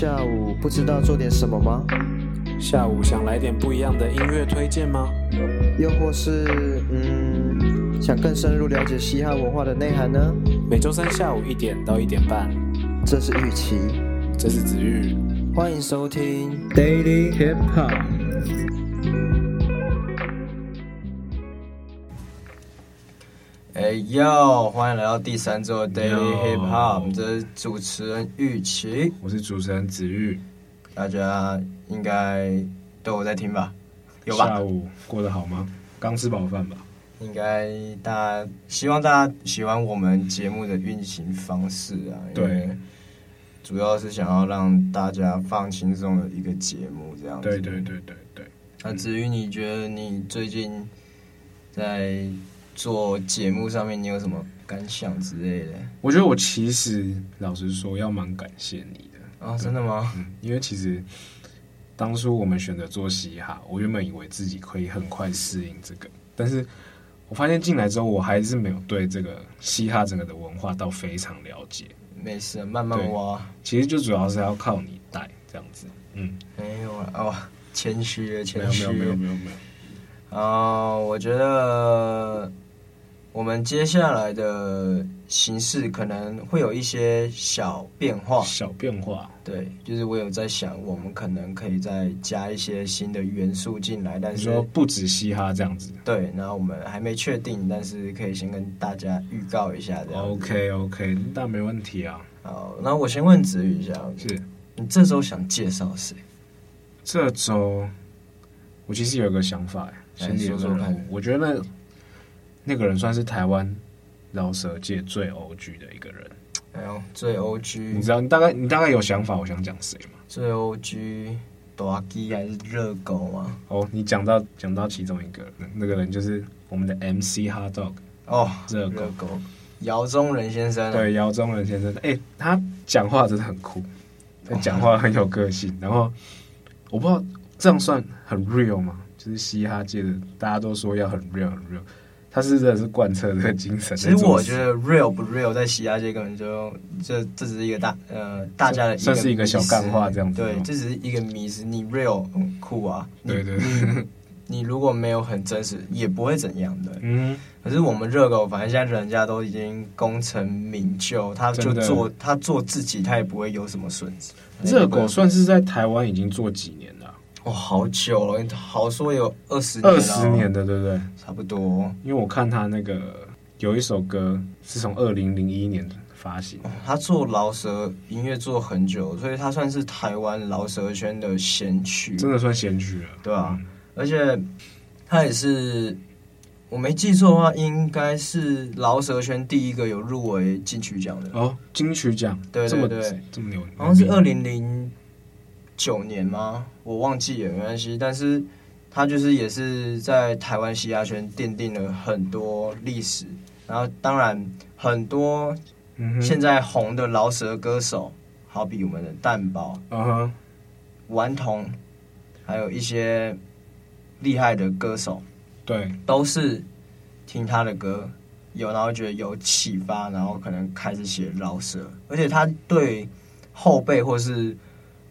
下午，不知道做点什么吗？下午想来点不一样的音乐推荐吗？又或是，嗯，想更深入了解嘻哈文化的内涵呢？每周三下午一点到一点半，这是玉琪，这是子玉，欢迎收听 Daily Hip Hop。哎呦，欢迎来到第三周的 Daily Hip Hop，这是主持人玉琪，我是主持人子玉，大家应该都有在听吧？有吧？下午过得好吗？刚吃饱饭吧？应该大家希望大家喜欢我们节目的运行方式啊，对，主要是想要让大家放轻松的一个节目，这样子。对对对对对。那子玉，你觉得你最近在？做节目上面，你有什么感想之类的？我觉得我其实老实说，要蛮感谢你的啊。真的吗？嗯，因为其实当初我们选择做嘻哈，我原本以为自己可以很快适应这个，但是我发现进来之后，我还是没有对这个嘻哈整个的文化到非常了解。没事，慢慢挖。其实就主要是要靠你带这样子。嗯，没有啊，哦，谦虚了，谦虚，没有，没有，没有，没有，没有。啊，我觉得。我们接下来的形式可能会有一些小变化，小变化，对，就是我有在想，我们可能可以再加一些新的元素进来，但是说不止嘻哈这样子，对，然后我们还没确定，但是可以先跟大家预告一下这样。OK OK，那没问题啊。好，那我先问子宇一下，是你这周想介绍谁？这周我其实有个想法，先说说看，我觉得那。那个人算是台湾饶舌界最 OG 的一个人。哎呦，最 OG，你知道你大概你大概有想法，我想讲谁吗？最 OG，大鸡还是热狗吗？哦，你讲到讲到其中一个，那个人就是我们的 MC Hot Dog 哦，热狗，狗，姚宗仁先生、啊。对，姚宗仁先生，哎、欸，他讲话真的很酷，他讲话很有个性。然后我不知道这样算很 real 吗？就是嘻哈界的大家都说要很 real 很 real。他是真的是贯彻这个精神。其实我觉得 real 不 real 在嘻哈界根本就这这只是一个大呃大家的算是一个小干话这样子。对，这只是一个迷思。你 real 很酷啊，对对，对。你如果没有很真实，也不会怎样的。嗯。可是我们热狗，反正现在人家都已经功成名就，他就做他做自己，他也不会有什么损失。热狗算是在台湾已经做几年了。哦，好久了，好说有二十年，二十年的，对不对？差不多。因为我看他那个有一首歌是从二零零一年发行，哦，他做饶舌音乐做很久，所以他算是台湾饶舌圈的先驱，真的算先驱了，对啊，嗯，而且他也是，我没记错的话，应该是饶舌圈第一个有入围金曲奖的哦，金曲奖，对对对，这么牛，好像是二零零。九年吗？我忘记了没关系。但是他就是也是在台湾嘻哈圈奠定了很多历史。然后当然很多现在红的饶舌歌手，好比我们的蛋堡、嗯哼、顽童，还有一些厉害的歌手，对，都是听他的歌有，然后觉得有启发，然后可能开始写饶舌。而且他对后辈或是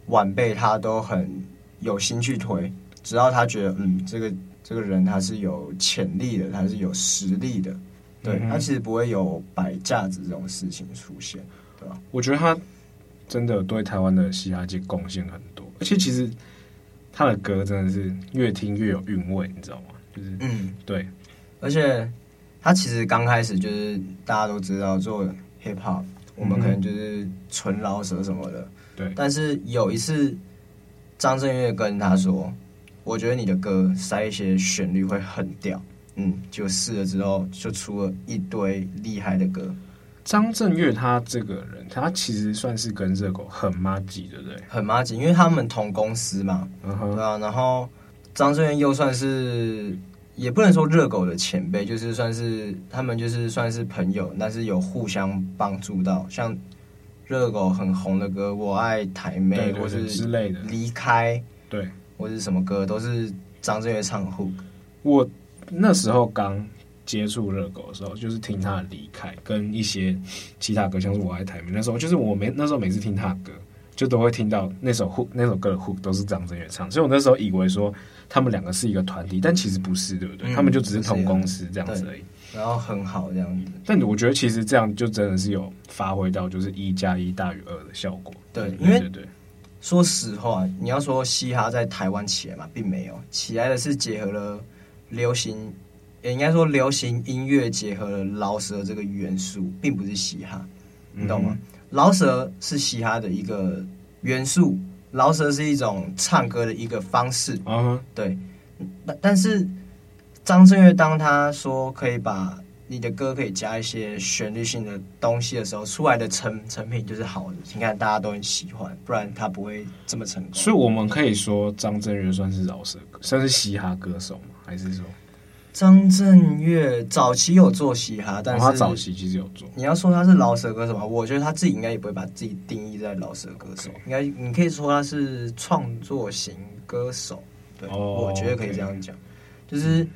晚辈他都很有心去推，只要他觉得嗯，这个这个人他是有潜力的，他是有实力的，对、嗯、他其实不会有摆架子这种事情出现，对吧？我觉得他真的对台湾的嘻哈界贡献很多，而且其实他的歌真的是越听越有韵味，你知道吗？就是嗯，对，而且他其实刚开始就是大家都知道做 hip hop，我们可能就是纯饶舌什么的。对，但是有一次，张震岳跟他说：“我觉得你的歌塞一些旋律会很屌。”嗯，就试了之后，就出了一堆厉害的歌。张震岳他这个人，他其实算是跟热狗很麻吉，对不对？很麻吉，因为他们同公司嘛，嗯、哼对啊。然后张震岳又算是，也不能说热狗的前辈，就是算是他们就是算是朋友，但是有互相帮助到。像热狗很红的歌《我爱台妹》对对对或是之类的，离开对，或是什么歌都是张震岳唱 hook。我那时候刚。接触热狗的时候，就是听他的离开，跟一些其他歌，像是我爱台妹。那时候就是我每那时候每次听他的歌，就都会听到那首 hook，那首歌的 hook 都是张震岳唱。所以我那时候以为说他们两个是一个团体，但其实不是，对不对？嗯、他们就只是同公司这样子而已。然后很好这样子。但我觉得其实这样就真的是有发挥到就是一加一大于二的效果。对，因为说实话，你要说嘻哈在台湾起来嘛，并没有起来的是结合了流行。也应该说，流行音乐结合了饶舌这个元素，并不是嘻哈，你懂吗？饶舌是嘻哈的一个元素，饶舌是一种唱歌的一个方式。嗯，对。但但是张震岳当他说可以把你的歌可以加一些旋律性的东西的时候，出来的成成品就是好的。你看大家都很喜欢，不然他不会这么成功。所以我们可以说，张震岳算是饶舌歌，算是嘻哈歌手吗？还是说？张震岳早期有做嘻哈，但是他早期其实有做。你要说他是饶舌歌手吗？我觉得他自己应该也不会把自己定义在饶舌歌手，应该你可以说他是创作型歌手。对，我觉得可以这样讲，就是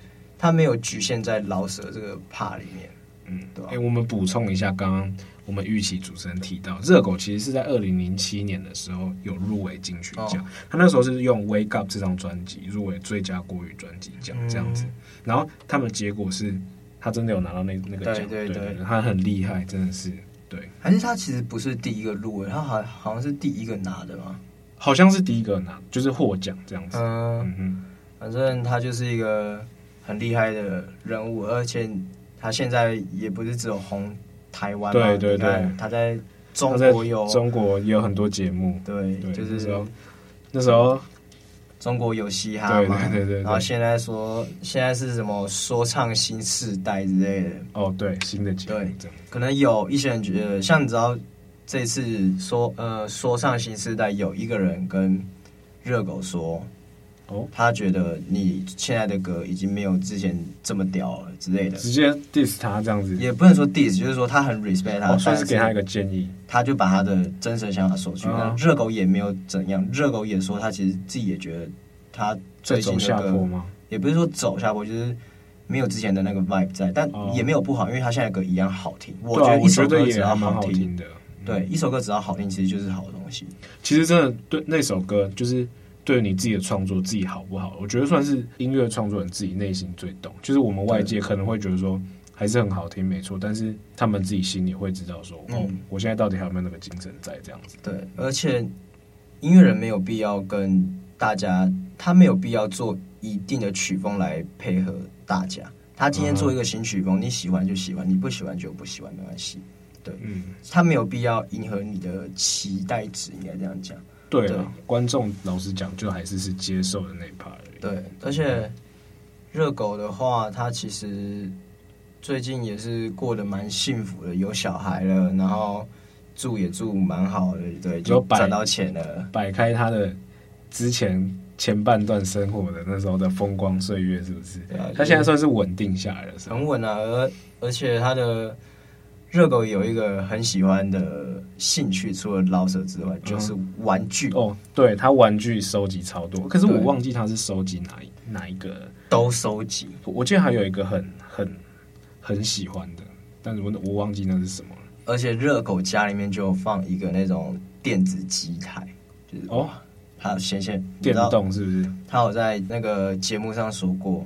他没有局限在老舍这个 part 里面。嗯，对。哎，我们补充一下，刚刚我们玉琪主持人提到，热狗其实是在二零零七年的时候有入围金曲奖，他那时候是用《Wake Up》这张专辑入围最佳国语专辑奖，这样子。然后他们结果是，他真的有拿到那那个奖，对对对，他很厉害，真的是对。还是他其实不是第一个入围，他好好像是第一个拿的吗？好像是第一个拿，就是获奖这样子。嗯嗯，反正他就是一个很厉害的人物，而且他现在也不是只有红台湾，对对对，他在中国有中国也有很多节目，对，就是说那时候。中国有嘻哈嘛？对对对对。然后现在说现在是什么说唱新时代之类的。哦，对，新的节目。对，可能有一些人觉得，像你知道这次说呃说唱新时代有一个人跟热狗说，哦，他觉得你现在的歌已经没有之前这么屌了之类的，直接 diss 他这样子。也不能说 diss，就是说他很 respect 他，算是给他一个建议。他就把他的真实想法说出来，热狗也没有怎样。热狗也说他其实自己也觉得他最近的歌也不是说走下坡，就是没有之前的那个 vibe 在，但也没有不好，因为他现在的歌一样好听。我觉得一首歌只要好听的，对，一首歌只要好听，其实就是好的东西。其实真的对那首歌，就是对你自己的创作自己好不好，我觉得算是音乐创作人自己内心最懂。就是我们外界可能会觉得说。还是很好听，没错。但是他们自己心里会知道说，哦，我现在到底还有没有那个精神在这样子？对，而且音乐人没有必要跟大家，他没有必要做一定的曲风来配合大家。他今天做一个新曲风，你喜欢就喜欢，你不喜欢就不喜欢，没关系。对，嗯，他没有必要迎合你的期待值，应该这样讲。对啊，观众老实讲，就还是是接受的那一 part 而已。对，而且热狗的话，他其实。最近也是过得蛮幸福的，有小孩了，然后住也住蛮好的，对，就赚到钱了，摆开他的之前前半段生活的那时候的风光岁月，是不是？对啊，他现在算是稳定下来了，很稳啊。而而且他的热狗有一个很喜欢的兴趣，除了饶舌之外，就是玩具。嗯、哦，对，他玩具收集超多，可是我忘记他是收集哪一哪一个，都收集。我记得还有一个很很。很喜欢的，但是我我忘记那是什么了。而且热狗家里面就放一个那种电子机台，就是哦，他闲闲电动是不是？他有在那个节目上说过，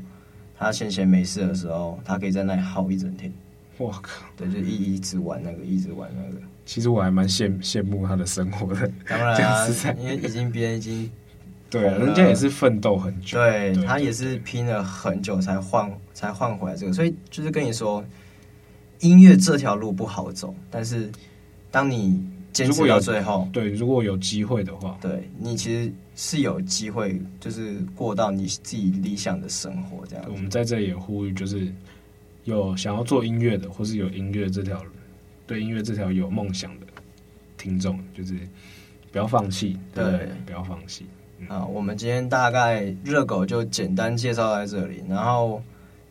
他闲闲没事的时候，他可以在那里耗一整天。我靠！对，就一一直玩那个，一直玩那个。其实我还蛮羡羡慕他的生活的。当然啊，因为已经别人已经 对，人家也是奋斗很久，对，他也是拼了很久才换。才换回来这个，所以就是跟你说，音乐这条路不好走，但是当你坚持到最后，对，如果有机会的话，对你其实是有机会，就是过到你自己理想的生活这样。我们在这里也呼吁，就是有想要做音乐的，或是有音乐这条对音乐这条有梦想的听众，就是不要放弃，对，对，不要放弃。啊，我们今天大概热狗就简单介绍在这里，然后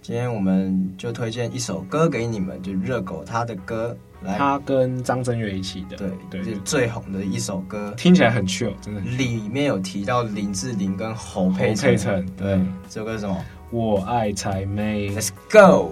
今天我们就推荐一首歌给你们，就热狗他的歌，来，他跟张震岳一起的，对对，就是最红的一首歌，听起来很 chill，真的。里面有提到林志玲跟侯佩岑，对，这首歌是什么？我爱台妹，Let's go。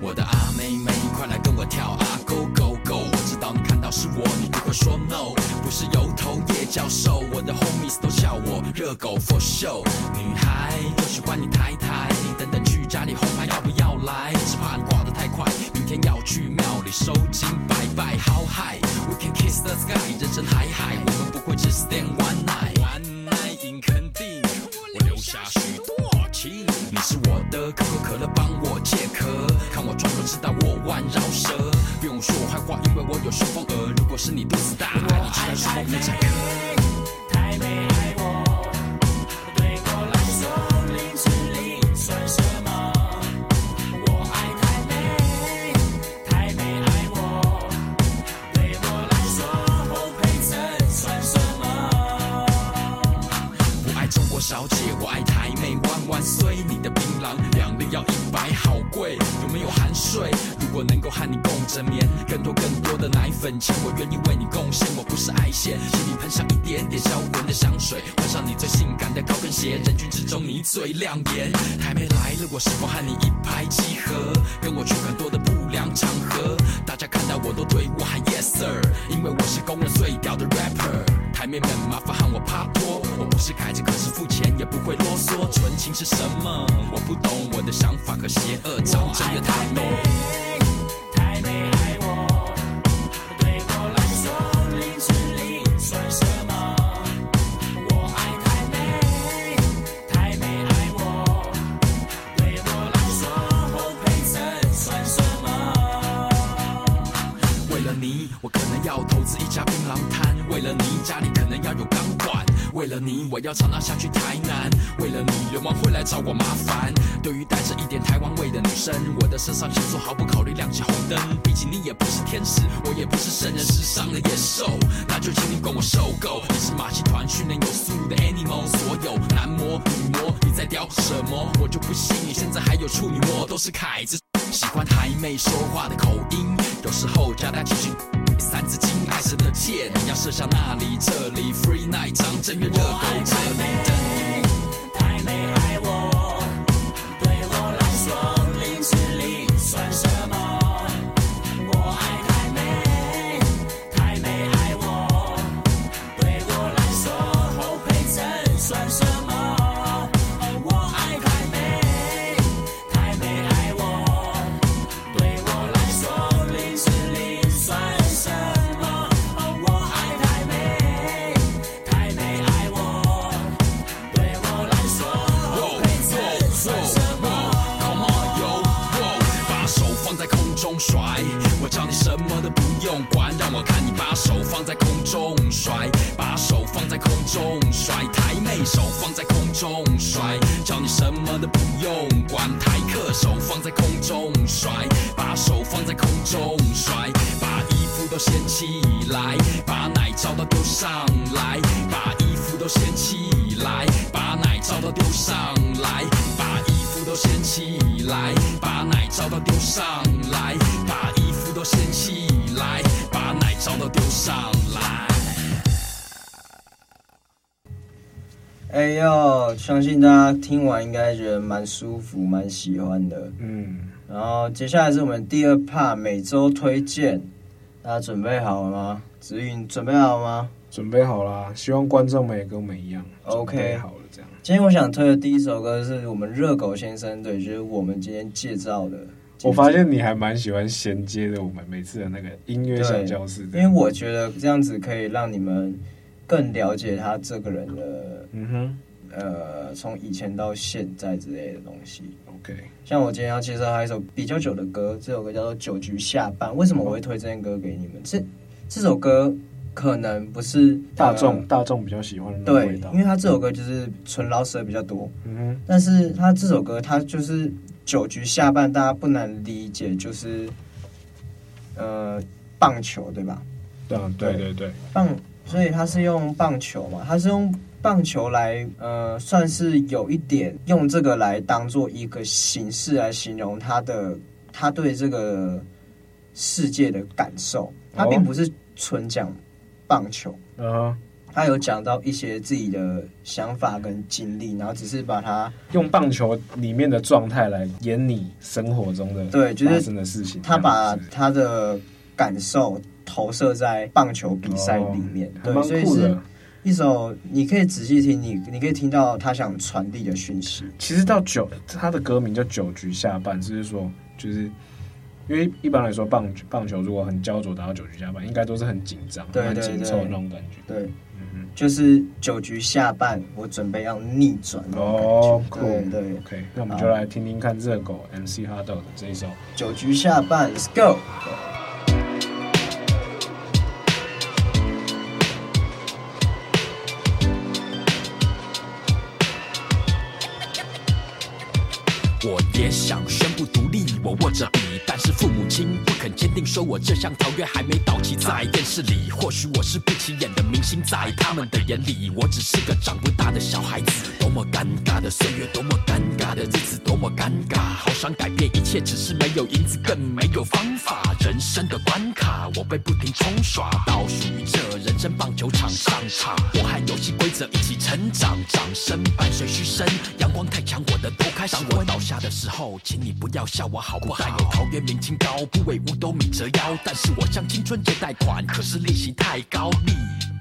我的阿妹妹，快来跟我跳啊，Go Go Go！我知道你看到是我，你不会说 No，不是油头叶教授，我的 homies 都叫我热狗 for show。女孩都喜欢你太太，等等去家里红牌要不要来？只怕你挂得太快，明天要去庙里收金拜拜。How high？We can kiss the sky，人生海海，我们不会只 stand one night。你是我的可口可乐，帮我解渴。看我装就知道我弯绕舌，不用说我坏话，因为我有顺风耳。如果是你肚子大，你吃顺风妇产科。台妹爱我，多的奶粉钱，我愿意为你贡献。我不是爱线，请你喷上一点点销魂的香水，换上你最性感的高跟鞋，人群之中你最亮眼。台妹来了，我是否和你一拍即合？跟我去很多的不良场合，大家看到我都对我喊 Yes sir，因为我是公认最屌的 rapper。台妹们麻烦喊我趴脱，我不是凯子，可是付钱也不会啰嗦。纯情是什么？我不懂，我的想法和邪恶长着越太美。了你，我要常常下去台南。为了你，流氓会来找我麻烦。对于带着一点台湾味的女生，我的身上腺素毫不考虑亮起红灯。毕竟你也不是天使，我也不是圣人，世上的野兽。那就请你管我受够。你是马戏团训练有素的 animal，所有男模女模，你在雕什么？我就不信你现在还有处女膜，都是凯子。喜欢台妹说话的口音，有时候加带几句。三字经，爱神的箭，要射向那里，这里 Free Night，张震岳热狗这里。等上来。哎呦，相信大家听完应该觉得蛮舒服、蛮喜欢的。嗯，然后接下来是我们第二 part 每周推荐，大家准备好了吗？子云准备好了吗？准备好了，希望观众们也跟我们一样。OK，好了，这样。今天我想推的第一首歌是我们热狗先生，对，就是我们今天介绍的。我发现你还蛮喜欢衔接的，我们每次的那个音乐小教室，因为我觉得这样子可以让你们。更了解他这个人的，嗯哼，呃，从以前到现在之类的东西。OK，像我今天要介绍他一首比较久的歌，这首歌叫做《酒局下半》。为什么我会推这首歌给你们？这这首歌可能不是大众大众比较喜欢的对，因为他这首歌就是纯老舍比较多。嗯哼，但是他这首歌他就是九局下半，大家不难理解，就是呃棒球对吧？对对。对对，棒，所以他是用棒球嘛，他是用棒球来呃，算是有一点用这个来当做一个形式来形容他的他对这个世界的感受，他并不是纯讲棒球，嗯、哦。他有讲到一些自己的想法跟经历，然后只是把它用棒球里面的状态来演你生活中的对，就是的事情。他把他的感受投射在棒球比赛里面，哦、对，所以是一首你可以仔细听，你你可以听到他想传递的讯息。其实到九，他的歌名叫九局下半，就是说，就是因为一般来说棒棒球如果很焦灼打到九局下半，应该都是很紧张、很紧凑的那种感觉，对。就是九局下半，我准备要逆转哦，酷，对，OK，那我们就来听听看热狗 MC HotDog 的这一首。九局下半，Let's go。定，说我这项条约还没到期。在电视里，或许我是不起眼的明星，在他们的眼里，我只是个长不大的小孩子。多么尴尬的岁月，多么尴尬的日子，多么尴尬。好想改变一切，只是没有银子，更没有方法。人生的关卡，我被不停冲刷，倒数于这人生棒球场上场。我和游戏规则一起成长，掌声伴随嘘声，阳光太强，我的头开始。当我倒下的时候，请你不要笑我好不好？但有桃园明清高，不为五斗米折腰。但是我向青春借贷款，可是利息太高。你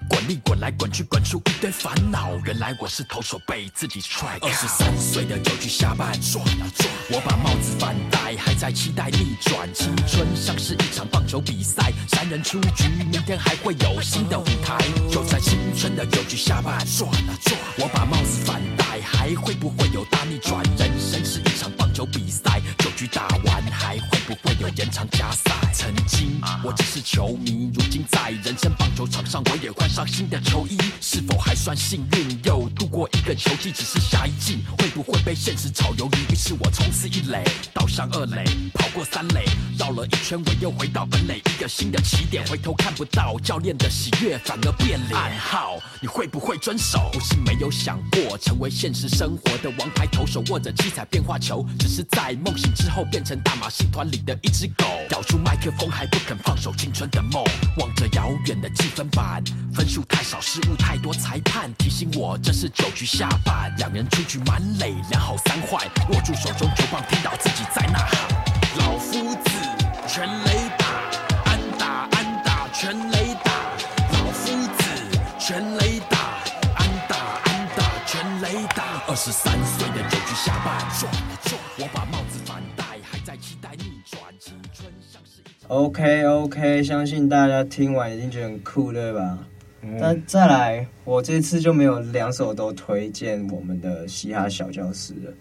滚利滚来滚去，滚出一堆烦恼。原来我是投手，被自己踹。二十三岁的九局下半，转啊转，我把帽子反戴，还在期待逆转。青春像是一场棒球比赛，三人出局，明天还会有新的舞台。就在青春的九局下半，转啊转，我把帽子反戴，还会不会有大逆转？人生是一场球比赛，九局打完还会不会有延长加赛？曾经我只是球迷，如今在人生棒球场上，我也换上新的球衣，是否还算幸运？又度过一个球季，只是下一季会不会被现实炒鱿鱼？于是我冲刺一垒，倒上二垒，跑过三垒，绕了一圈，我又回到本垒，一个新的起点。回头看不到教练的喜悦，反而变脸。暗号，你会不会遵守？不是没有想过成为现实生活的王牌投手，握着七彩变化球，只是在梦醒之后变成大马戏团里的一只狗，咬住麦克风还不肯放手青春的梦，望着遥远的积分板，分数太少，失误太多，裁判提醒我这是九局下半，两人出局满垒，两好三坏，握住手中球棒，听到自己在呐喊，老夫子全垒打，安打安打全垒打，老夫子全垒打，安打安打全垒打，二十三岁下半，转了转，我把帽子反戴，还在期待逆转，青春像是一。OK OK，相信大家听完已经觉得很酷，对吧？那再来，我这次就没有两首都推荐我们的嘻哈小教室了。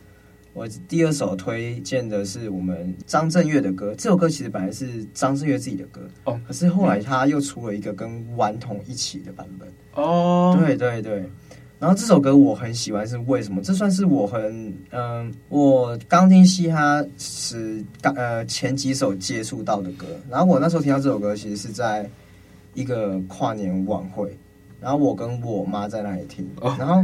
我第二首推荐的是我们张震岳的歌，这首歌其实本来是张震岳自己的歌哦，可是后来他又出了一个跟顽童一起的版本哦。对对对，然后这首歌我很喜欢，是为什么？这算是我很嗯、呃，我刚听嘻哈时刚呃前几首接触到的歌。然后我那时候听到这首歌，其实是在。一个跨年晚会，然后我跟我妈在那里听，哦、然后，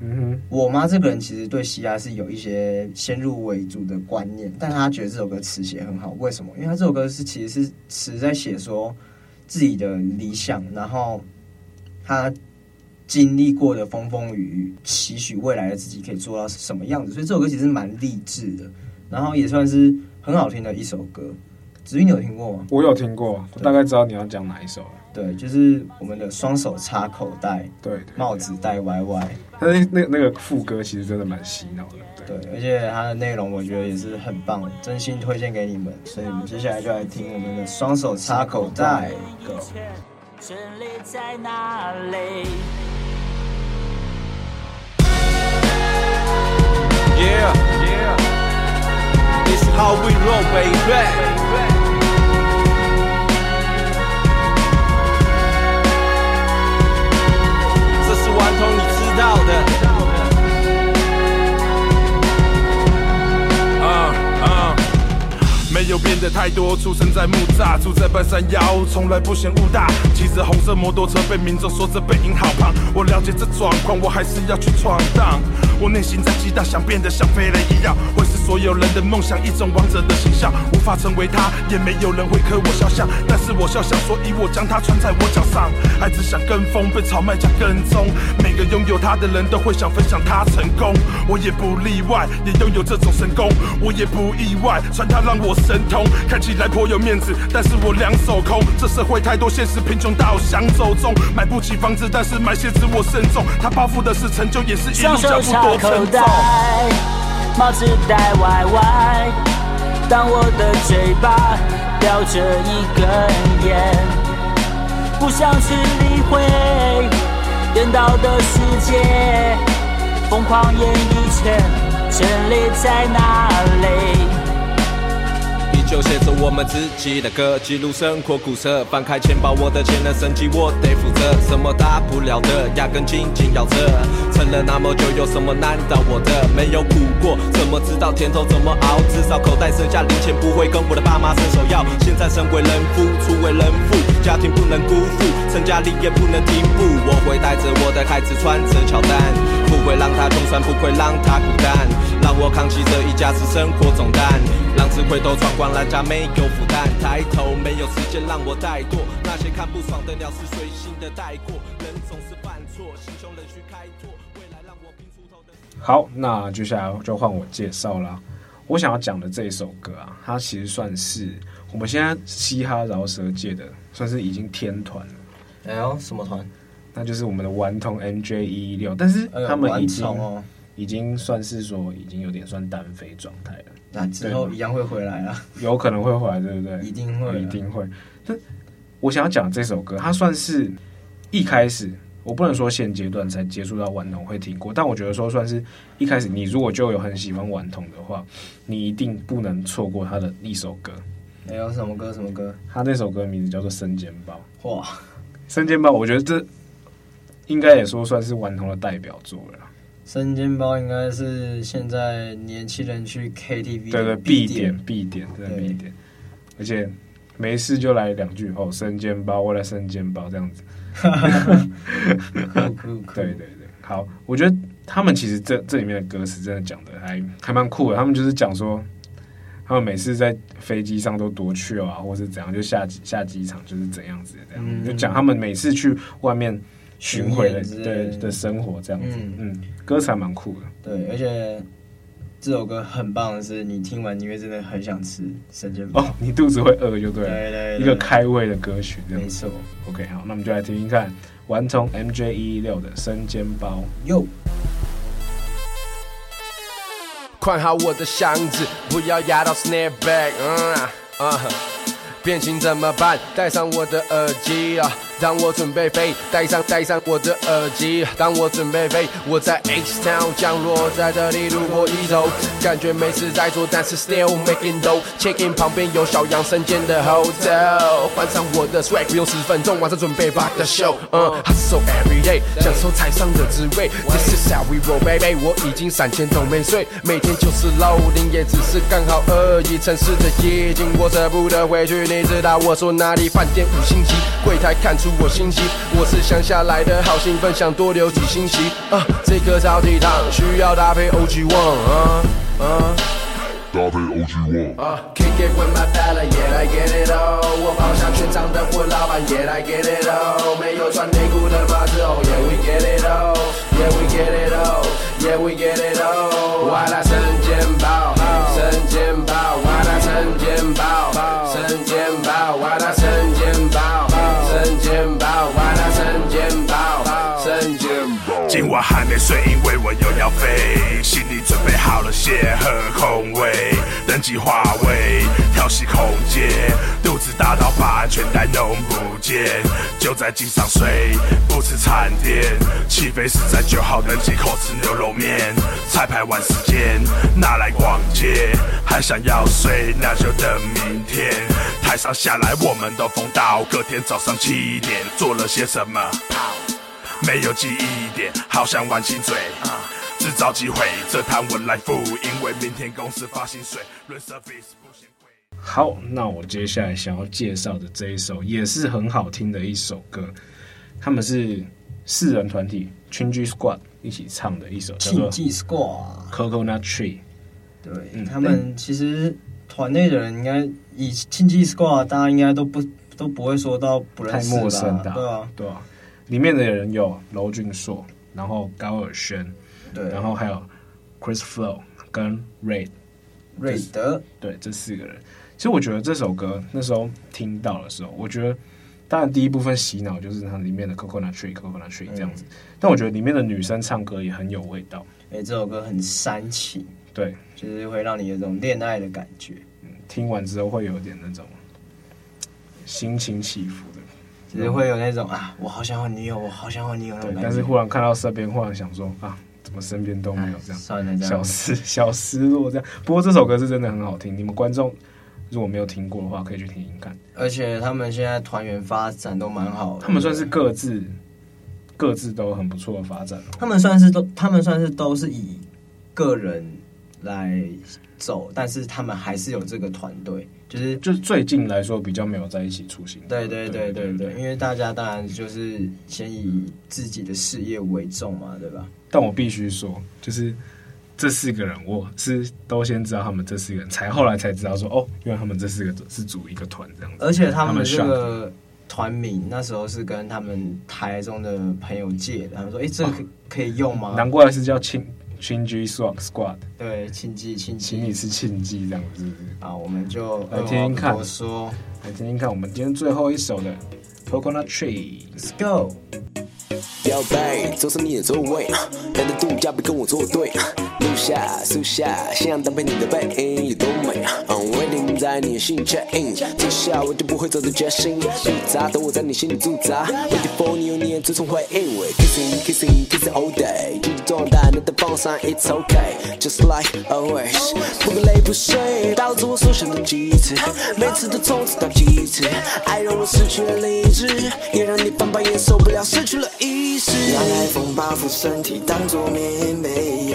嗯哼，我妈这个人其实对嘻哈是有一些先入为主的观念，但她觉得这首歌词写很好，为什么？因为她这首歌是其实是词在写说自己的理想，然后她经历过的风风雨雨，期许未来的自己可以做到什么样子，所以这首歌其实蛮励志的，然后也算是很好听的一首歌。子玉，你有听过吗？我有听过，我大概知道你要讲哪一首了。对，就是我们的双手插口袋，对，帽子戴歪歪。那那那个副歌其实真的蛮洗脑的，对，而且它的内容我觉得也是很棒，真心推荐给你们。所以我们接下来就来听我们的双手插口袋。Yeah, yeah, it's how we roll, baby. 你知道的。啊啊的太多，出生在木栅，住在半山腰，从来不嫌雾大。骑着红色摩托车，被民众说着背影好胖。我了解这状况，我还是要去闯荡。我内心在激荡，想变得像飞人一样，会是所有人的梦想，一种王者的形象。无法成为他，也没有人会刻我肖像，但是我肖像，所以我将它穿在我脚上。孩子想跟风，被炒卖家跟踪。每个拥有他的人都会想分享他成功，我也不例外，也拥有这种神功，我也不意外，穿它让我神通。看起来颇有面子，但是我两手空。这社会太多现实，贫穷到想走中，买不起房子，但是买鞋子我慎重。他包袱的是成就，也是一路脚步多沉重。帽子戴歪歪，当我的嘴巴叼着一根烟，不想去理会颠倒的世界，疯狂演艺圈，真理在哪里？就写着我们自己的歌，记录生活苦涩。翻开钱包，我的钱的生计我得负责。什么大不了的，压根紧紧咬着。撑了那么久，有什么难倒我的？没有苦过，怎么知道甜头怎么熬？至少口袋剩下零钱，不会跟我的爸妈伸手要。现在身为人夫，初为人父，家庭不能辜负，成家立业不能停步。我会带着我的孩子穿着乔丹，不会让他穷酸，不会让他孤单，让我扛起这一家子生活重担。浪子回头闯关，人家没有负担，抬头没有时间让我怠惰。那些看不爽的鸟是随性的带过，人总是犯错，心胸仍需开拓。未来让我拼出头的。好，那接下来就换我介绍啦。我想要讲的这一首歌啊，它其实算是我们现在嘻哈饶舌界的，算是已经天团了。哎呦，什么团？那就是我们的顽童 MJ 一一六，但是他们已经、哎哦、已经算是说已经有点算单飞状态了。那之后一样会回来啊，有可能会回来，对不对？一定会，一定会。但我想要讲这首歌，它算是一开始，我不能说现阶段才接触到顽童会听过，但我觉得说算是一开始，你如果就有很喜欢顽童的话，你一定不能错过他的一首歌。没有什么歌？什么歌？他那首歌名字叫做《生煎包》。哇，《生煎包》，我觉得这应该也说算是顽童的代表作了。生煎包应该是现在年轻人去 KTV 对对必点必点对必点，而且没事就来两句哦，生煎包，我来生煎包这样子。对对对，好，我觉得他们其实这这里面的歌词真的讲的还还蛮酷的。他们就是讲说，他们每次在飞机上都多去啊，或是怎样，就下下机场就是怎样子这样，嗯、就讲他们每次去外面。巡回的对的生活这样子，嗯，嗯歌词还蛮酷的。对，而且这首歌很棒的是，你听完你会真的很想吃生煎包。哦，你肚子会饿就对了。对，对对，一个开胃的歌曲这样子。没错。OK，好，那我们就来听听看，顽童 MJ 一一六的生煎包。哟，宽好我的箱子，不要压到 snare back。嗯啊，啊，变形怎么办？戴上我的耳机啊。当我准备飞，戴上戴上我的耳机。当我准备飞，我在 H Town 降落在这里，路过一周，感觉没事在做，但是 still making dough。Check in 旁边有小杨生煎的 hotel，换上我的 swag，不用十分钟，晚上准备 rock the show。嗯，hustle every day，享受台上的滋味。This is how we roll, baby。我已经三千都没睡，每天就是 low，零也只是刚好而已。城市的夜景，我舍不得回去。你知道我说哪里？饭店五星级，柜台看出。我心急，我是乡下来的，好兴奋，想多留几星期。啊，这颗超级糖需要搭配 OG One。啊啊，搭配 OG One。啊，Kick it with my fella, yeah I get it all。我跑向全场的货老板，yeah I get it all。没有穿内裤的马子，oh yeah we get it all，yeah we get it all，yeah we get it all。睡，因为我又要飞。心里准备好了蟹和空位，登机划位，调息空间。肚子大到把安全带弄不见，就在机上睡，不吃餐点。起飞是在九号登机口吃牛肉面。彩排完时间拿来逛街，还想要睡，那就等明天。台上下来我们都疯到隔天早上七点，做了些什么？没有记忆点，好像玩亲嘴。制造机会，这摊我来付，因为明天公司发薪水。好，那我接下来想要介绍的这一首也是很好听的一首歌，他们是四人团体 Chingy Squad 一起唱的一首叫做 Chingy Squad Coconut Tree。对、嗯、他们其实团内的人应该以 Chingy Squad，大家应该都不都不会说到不认识太陌生的，对啊，对啊。里面的人有娄俊硕，然后高尔宣，对，然后还有 Chris Flow 跟 Ray 瑞德，对，这四个人。其实我觉得这首歌那时候听到的时候，我觉得当然第一部分洗脑就是它里面的 Coconut Tree Coconut Tree 这样子，嗯，但我觉得里面的女生唱歌也很有味道。哎，这首歌很煽情，对，就是会让你有种恋爱的感觉。嗯，听完之后会有点那种心情起伏。的，就是会有那种啊，我好想换女友，我好想换女友那种感觉。但是忽然看到身边，忽然想说啊。怎么身边都没有这样？算了，小失 小失落这样。不过这首歌是真的很好听，你们观众如果没有听过的话，可以去听听看。而且他们现在团员发展都蛮好的，他们算是各自各自都很不错的发展。他们算是都，他们算是都是以个人来走，但是他们还是有这个团队。就是就是最近来说比较没有在一起出行。对对对对对，因为大家当然就是先以自己的事业为重嘛，对吧？但我必须说，就是这四个人，我是都先知道他们这四个人，才后来才知道说，哦，因为他们这四个是组一个团这样子。而且他们这个团名那时候是跟他们台中的朋友借的，他们说，哎，这个可以用吗？难怪是叫庆。Chingy Squad，对，庆记庆记，请你吃庆记这样子。啊，我们就来听听看。我说，来听听看，我们今天最后一首的 Coconut Tree，Let's go。表白，坐上你的座位，难得度假别跟我作对。录下，树下，夕阳搭配你的背影有多美。I'm waiting 在你的心里 check in，接下我就不会走的决心。复杂的我在你心里驻扎，Waiting for 你有你的最终回应。Kissing kissing kissing all day，继续壮大你的放闪，It's okay，just like always。不会累不睡，导致我所想的几次，每次都从此到极致。爱让我失去了理智，也让你翻白眼受不了，失去了意识。让海风把附身体当作棉被，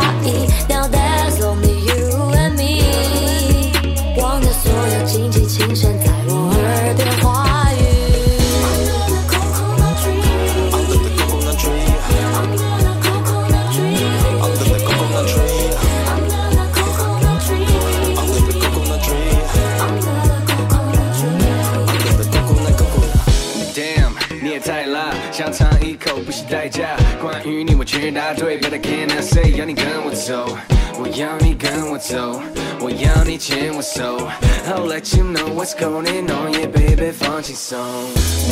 代价，关于你我全答对，But I cannot say，要你跟我走，我要你跟我走，我要你牵我手，I'll let you know what's going on，yeah baby 放轻松。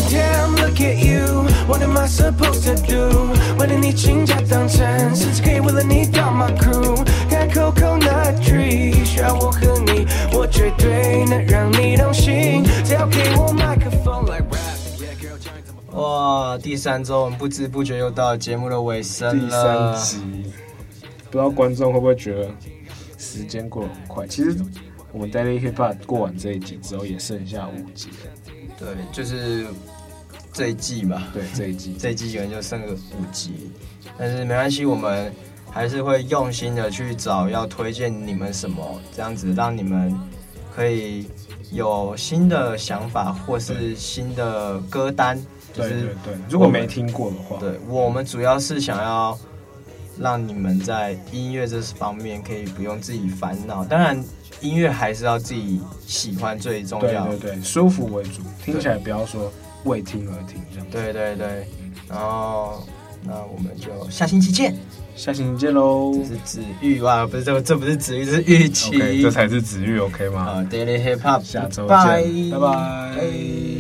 Damn look at you，What am I supposed to do？为了你倾家荡产，甚至可以为了你当 my crew。开 Coconut Tree，需要我和你，我绝对能让你动心，只要给我麦克风来。哇，第三周我们不知不觉又到了节目的尾声了。第三集，不知道观众会不会觉得时间过得很快？其实我们 Daily Hip Hop 过完这一集之后，也剩下五集了。对，就是这一季嘛。对，这一季，这一季可能就剩个五集。但是没关系，我们还是会用心的去找要推荐你们什么，这样子让你们可以有新的想法或是新的歌单。对对对，如果没听过的话，对，我们主要是想要让你们在音乐这方面可以不用自己烦恼。当然，音乐还是要自己喜欢最重要，对对对，舒服为主，听起来不要说为听而听这样。对对对，然后那我们就下星期见，下星期见喽。这是子玉哇，不是这这不是子玉，这是玉琪，这才是子玉，OK 吗？啊，Daily Hip Hop，下周见，拜拜。拜拜。